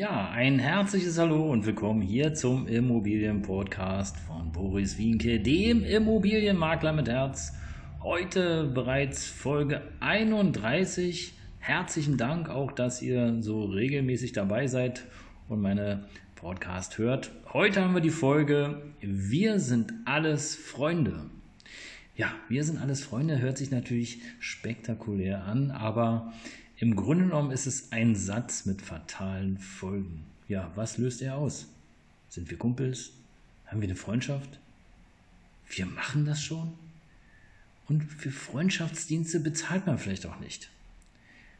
Ja, ein herzliches Hallo und willkommen hier zum Immobilienpodcast von Boris Wienke, dem Immobilienmakler mit Herz. Heute bereits Folge 31. Herzlichen Dank auch, dass ihr so regelmäßig dabei seid und meine Podcast hört. Heute haben wir die Folge Wir sind alles Freunde. Ja, wir sind alles Freunde hört sich natürlich spektakulär an, aber im Grunde genommen ist es ein Satz mit fatalen Folgen. Ja, was löst er aus? Sind wir Kumpels? Haben wir eine Freundschaft? Wir machen das schon? Und für Freundschaftsdienste bezahlt man vielleicht auch nicht.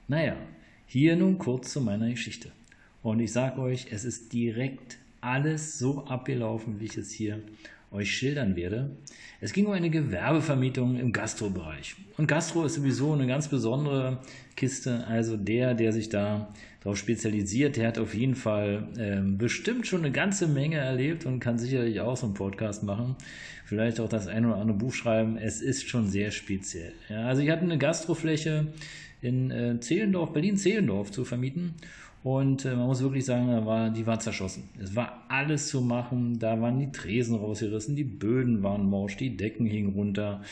Naja, hier nun kurz zu meiner Geschichte. Und ich sage euch, es ist direkt alles so abgelaufen, wie ich es hier euch schildern werde. Es ging um eine Gewerbevermietung im Gastrobereich. Und Gastro ist sowieso eine ganz besondere Kiste. Also der, der sich da darauf spezialisiert, der hat auf jeden Fall äh, bestimmt schon eine ganze Menge erlebt und kann sicherlich auch so einen Podcast machen. Vielleicht auch das ein oder andere Buch schreiben. Es ist schon sehr speziell. Ja, also ich hatte eine Gastrofläche in äh, Zehlendorf, Berlin-Zehlendorf zu vermieten. Und äh, man muss wirklich sagen, da war, die war zerschossen. Es war alles zu machen. Da waren die Tresen rausgerissen, die Böden waren morsch, die Decken hingen runter.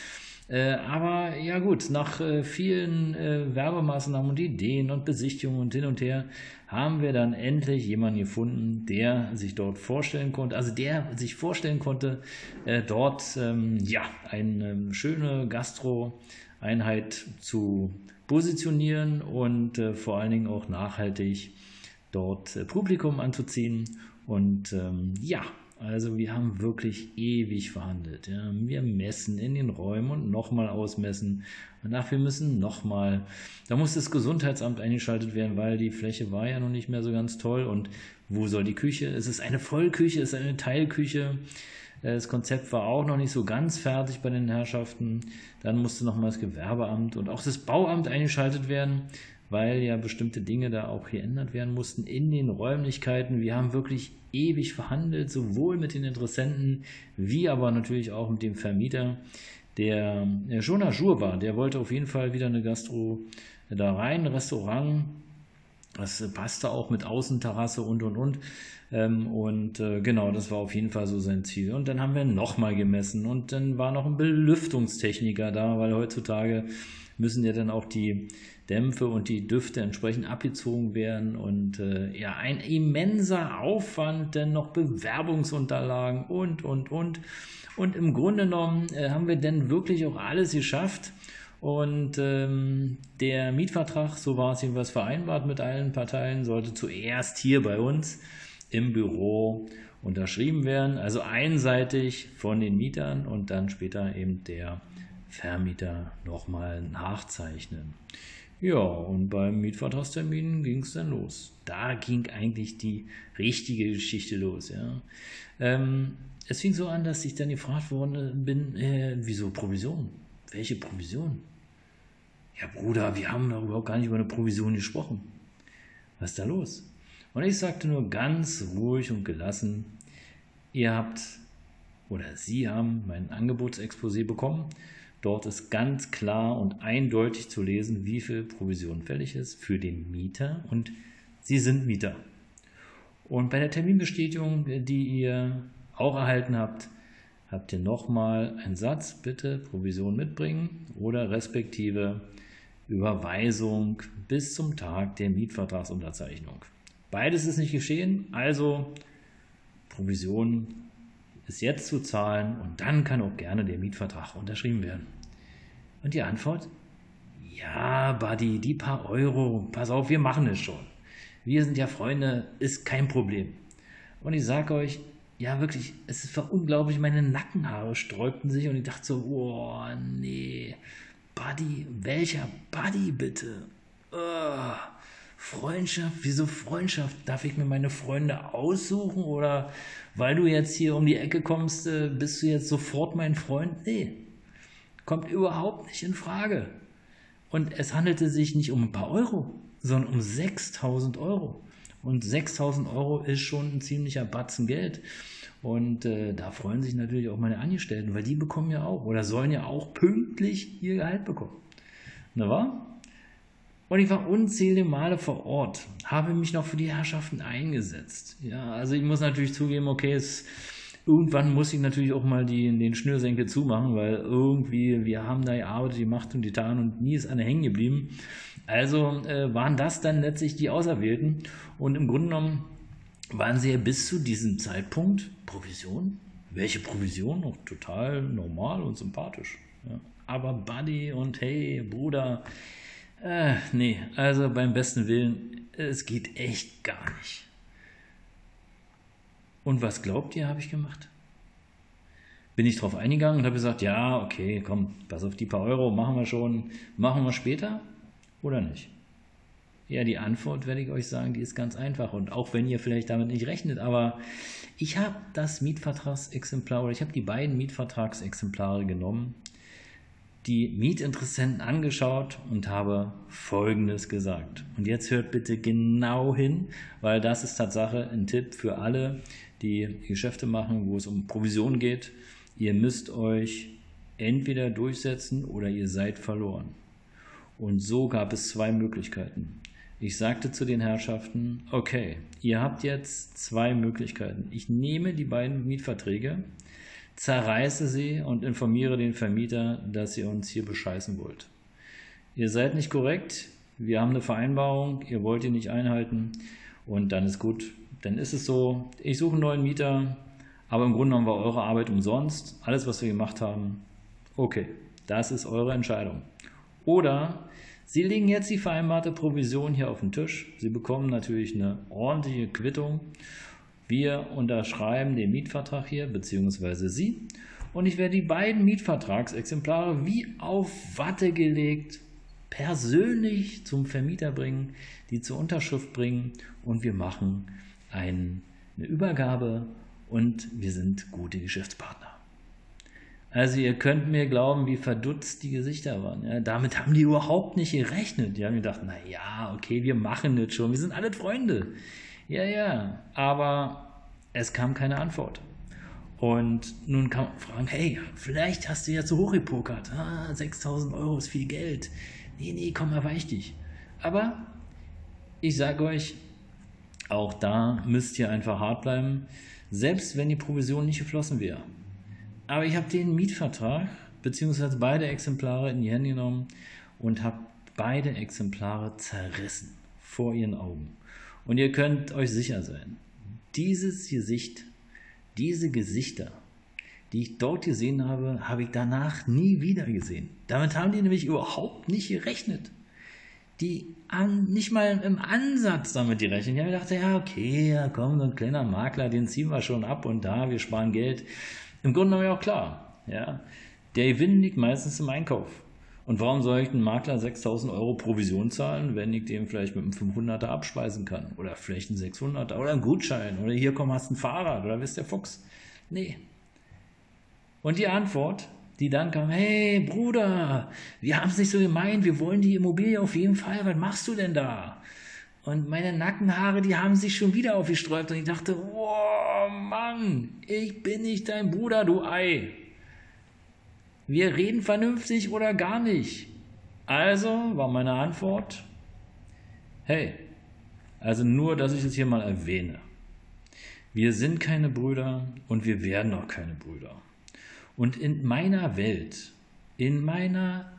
Äh, aber ja gut, nach äh, vielen äh, Werbemaßnahmen und Ideen und Besichtigungen und hin und her haben wir dann endlich jemanden gefunden, der sich dort vorstellen konnte, also der sich vorstellen konnte, äh, dort ähm, ja eine ähm, schöne Gastro-Einheit zu positionieren und äh, vor allen Dingen auch nachhaltig dort äh, Publikum anzuziehen. Und ähm, ja, also wir haben wirklich ewig verhandelt. Ja. Wir messen in den Räumen und nochmal ausmessen. Und dafür müssen nochmal. Da muss das Gesundheitsamt eingeschaltet werden, weil die Fläche war ja noch nicht mehr so ganz toll. Und wo soll die Küche? Es ist eine Vollküche, es ist eine Teilküche. Äh, das Konzept war auch noch nicht so ganz fertig bei den Herrschaften. Dann musste nochmal das Gewerbeamt und auch das Bauamt eingeschaltet werden weil ja bestimmte Dinge da auch geändert werden mussten in den Räumlichkeiten. Wir haben wirklich ewig verhandelt, sowohl mit den Interessenten wie aber natürlich auch mit dem Vermieter, der, der schon Jour war. Der wollte auf jeden Fall wieder eine Gastro da rein, Restaurant. Das passte auch mit Außenterrasse und und und. Ähm, und äh, genau, das war auf jeden Fall so sein Ziel. Und dann haben wir nochmal gemessen und dann war noch ein Belüftungstechniker da, weil heutzutage müssen ja dann auch die Dämpfe und die Düfte entsprechend abgezogen werden und äh, ja, ein immenser Aufwand, dann noch Bewerbungsunterlagen und, und, und. Und im Grunde genommen äh, haben wir dann wirklich auch alles geschafft. Und ähm, der Mietvertrag, so war es jedenfalls vereinbart mit allen Parteien, sollte zuerst hier bei uns im Büro unterschrieben werden. Also einseitig von den Mietern und dann später eben der Vermieter nochmal nachzeichnen. Ja, und beim Mietvertragstermin ging es dann los. Da ging eigentlich die richtige Geschichte los. Ja. Ähm, es fing so an, dass ich dann gefragt worden bin, äh, wieso Provision? Welche Provision? Ja, Bruder, wir haben doch überhaupt gar nicht über eine Provision gesprochen. Was ist da los? Und ich sagte nur ganz ruhig und gelassen, ihr habt oder Sie haben mein Angebotsexposé bekommen Dort ist ganz klar und eindeutig zu lesen, wie viel Provision fällig ist für den Mieter und Sie sind Mieter. Und bei der Terminbestätigung, die ihr auch erhalten habt, habt ihr nochmal einen Satz, bitte Provision mitbringen oder respektive Überweisung bis zum Tag der Mietvertragsunterzeichnung. Beides ist nicht geschehen, also Provision ist jetzt zu zahlen und dann kann auch gerne der Mietvertrag unterschrieben werden. Und die Antwort? Ja, Buddy, die paar Euro, pass auf, wir machen es schon. Wir sind ja Freunde, ist kein Problem. Und ich sage euch, ja wirklich, es war unglaublich, meine Nackenhaare sträubten sich und ich dachte so, oh nee, Buddy, welcher Buddy bitte? Oh. Freundschaft? Wieso Freundschaft? Darf ich mir meine Freunde aussuchen oder weil du jetzt hier um die Ecke kommst, äh, bist du jetzt sofort mein Freund? Nee, kommt überhaupt nicht in Frage. Und es handelte sich nicht um ein paar Euro, sondern um 6000 Euro. Und 6000 Euro ist schon ein ziemlicher Batzen Geld. Und äh, da freuen sich natürlich auch meine Angestellten, weil die bekommen ja auch oder sollen ja auch pünktlich ihr Gehalt bekommen. Na wahr? Und ich war unzählige Male vor Ort, habe mich noch für die Herrschaften eingesetzt. Ja, also ich muss natürlich zugeben, okay, es, irgendwann muss ich natürlich auch mal die, den Schnürsenkel zumachen, weil irgendwie, wir haben da gearbeitet, die Macht und die Tarn und nie ist eine hängen geblieben. Also äh, waren das dann letztlich die Auserwählten. Und im Grunde genommen waren sie ja bis zu diesem Zeitpunkt Provision. Welche Provision? Noch total normal und sympathisch. Ja. Aber Buddy und hey, Bruder, äh, nee, also beim besten Willen, es geht echt gar nicht. Und was glaubt ihr, habe ich gemacht? Bin ich drauf eingegangen und habe gesagt, ja, okay, komm, pass auf die paar Euro, machen wir schon, machen wir später oder nicht? Ja, die Antwort werde ich euch sagen, die ist ganz einfach. Und auch wenn ihr vielleicht damit nicht rechnet, aber ich habe das Mietvertragsexemplar oder ich habe die beiden Mietvertragsexemplare genommen, die Mietinteressenten angeschaut und habe Folgendes gesagt. Und jetzt hört bitte genau hin, weil das ist Tatsache ein Tipp für alle, die Geschäfte machen, wo es um Provision geht. Ihr müsst euch entweder durchsetzen oder ihr seid verloren. Und so gab es zwei Möglichkeiten. Ich sagte zu den Herrschaften, okay, ihr habt jetzt zwei Möglichkeiten. Ich nehme die beiden Mietverträge, zerreiße sie und informiere den Vermieter, dass ihr uns hier bescheißen wollt. Ihr seid nicht korrekt, wir haben eine Vereinbarung, ihr wollt die nicht einhalten und dann ist gut. Dann ist es so, ich suche einen neuen Mieter, aber im Grunde genommen war eure Arbeit umsonst. Alles, was wir gemacht haben, okay, das ist eure Entscheidung. Oder Sie legen jetzt die vereinbarte Provision hier auf den Tisch. Sie bekommen natürlich eine ordentliche Quittung. Wir unterschreiben den Mietvertrag hier, beziehungsweise Sie. Und ich werde die beiden Mietvertragsexemplare wie auf Watte gelegt persönlich zum Vermieter bringen, die zur Unterschrift bringen und wir machen eine Übergabe und wir sind gute Geschäftspartner. Also ihr könnt mir glauben, wie verdutzt die Gesichter waren. Ja, damit haben die überhaupt nicht gerechnet. Die haben gedacht, na ja, okay, wir machen das schon. Wir sind alle Freunde. Ja, ja. Aber es kam keine Antwort. Und nun kann man fragen, hey, vielleicht hast du ja zu hoch gepokert. Ah, 6000 Euro ist viel Geld. Nee, nee, komm, erweich dich. Aber ich sage euch, auch da müsst ihr einfach hart bleiben, selbst wenn die Provision nicht geflossen wäre. Aber ich habe den Mietvertrag beziehungsweise beide Exemplare in die Hände genommen und habe beide Exemplare zerrissen vor ihren Augen. Und ihr könnt euch sicher sein, dieses Gesicht, diese Gesichter, die ich dort gesehen habe, habe ich danach nie wieder gesehen. Damit haben die nämlich überhaupt nicht gerechnet. Die haben nicht mal im Ansatz damit gerechnet. Die haben gedacht, ja, okay, ja, komm, so ein kleiner Makler, den ziehen wir schon ab und da, wir sparen Geld. Im Grunde genommen ja auch klar. Ja? Der Gewinn liegt meistens im Einkauf. Und warum soll ich einen Makler 6000 Euro Provision zahlen, wenn ich dem vielleicht mit einem 500er abspeisen kann? Oder vielleicht einen 600er oder einen Gutschein? Oder hier komm, hast ein Fahrrad oder wisst der Fuchs? Nee. Und die Antwort, die dann kam, hey Bruder, wir haben es nicht so gemeint, wir wollen die Immobilie auf jeden Fall, was machst du denn da? Und meine Nackenhaare, die haben sich schon wieder aufgesträubt und ich dachte, oh Mann, ich bin nicht dein Bruder, du Ei. Wir reden vernünftig oder gar nicht. Also war meine Antwort, hey, also nur, dass ich es hier mal erwähne. Wir sind keine Brüder und wir werden auch keine Brüder. Und in meiner Welt, in meiner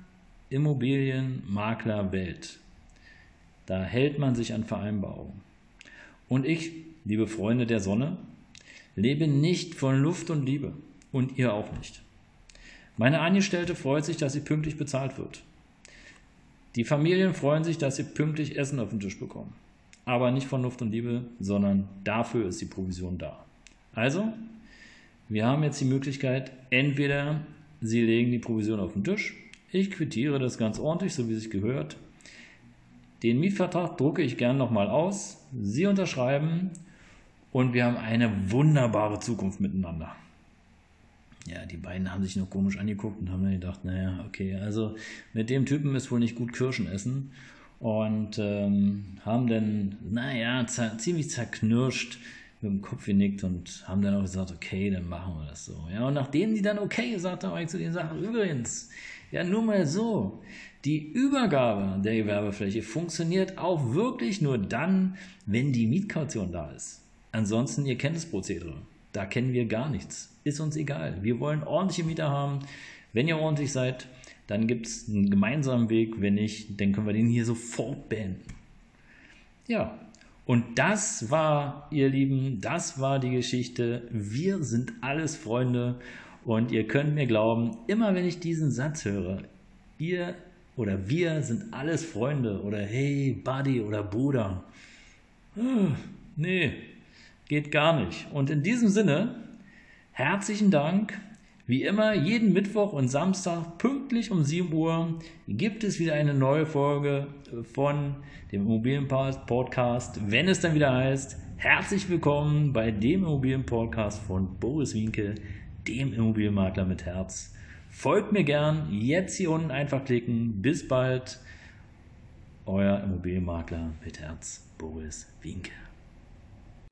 Immobilienmaklerwelt, da hält man sich an Vereinbarungen. Und ich, liebe Freunde der Sonne, lebe nicht von Luft und Liebe. Und ihr auch nicht. Meine Angestellte freut sich, dass sie pünktlich bezahlt wird. Die Familien freuen sich, dass sie pünktlich Essen auf den Tisch bekommen. Aber nicht von Luft und Liebe, sondern dafür ist die Provision da. Also, wir haben jetzt die Möglichkeit, entweder Sie legen die Provision auf den Tisch, ich quittiere das ganz ordentlich, so wie sich gehört, Den Mietvertrag drucke ich gern nochmal aus. Sie unterschreiben und wir haben eine wunderbare Zukunft miteinander. Ja, die beiden haben sich nur komisch angeguckt und haben dann gedacht, naja, okay, also mit dem Typen ist wohl nicht gut Kirschen essen und ähm, haben dann, naja, ziemlich zerknirscht mit dem Kopf genickt und haben dann auch gesagt, okay, dann machen wir das so. Ja, und nachdem die dann okay gesagt haben, habe ich zu den Sachen, übrigens, ja, nur mal so, die Übergabe der Gewerbefläche funktioniert auch wirklich nur dann, wenn die Mietkaution da ist. Ansonsten, ihr kennt das Prozedere. Da kennen wir gar nichts. Ist uns egal. Wir wollen ordentliche Mieter haben. Wenn ihr ordentlich seid, dann gibt es einen gemeinsamen Weg. Wenn nicht, dann können wir den hier sofort beenden. Ja, und das war, ihr Lieben, das war die Geschichte. Wir sind alles Freunde. Und ihr könnt mir glauben, immer wenn ich diesen Satz höre, ihr oder wir sind alles Freunde oder hey, Buddy oder Bruder. Ah, nee, geht gar nicht. Und in diesem Sinne, herzlichen Dank wie immer, jeden Mittwoch und Samstag pünktlich um 7 Uhr gibt es wieder eine neue Folge von dem Immobilienpodcast, wenn es dann wieder heißt, herzlich willkommen bei dem Immobilienpodcast von Boris Winke, dem Immobilienmakler mit Herz. Folgt mir gern, jetzt hier unten einfach klicken. Bis bald, euer Immobilienmakler mit Herz, Boris Winke.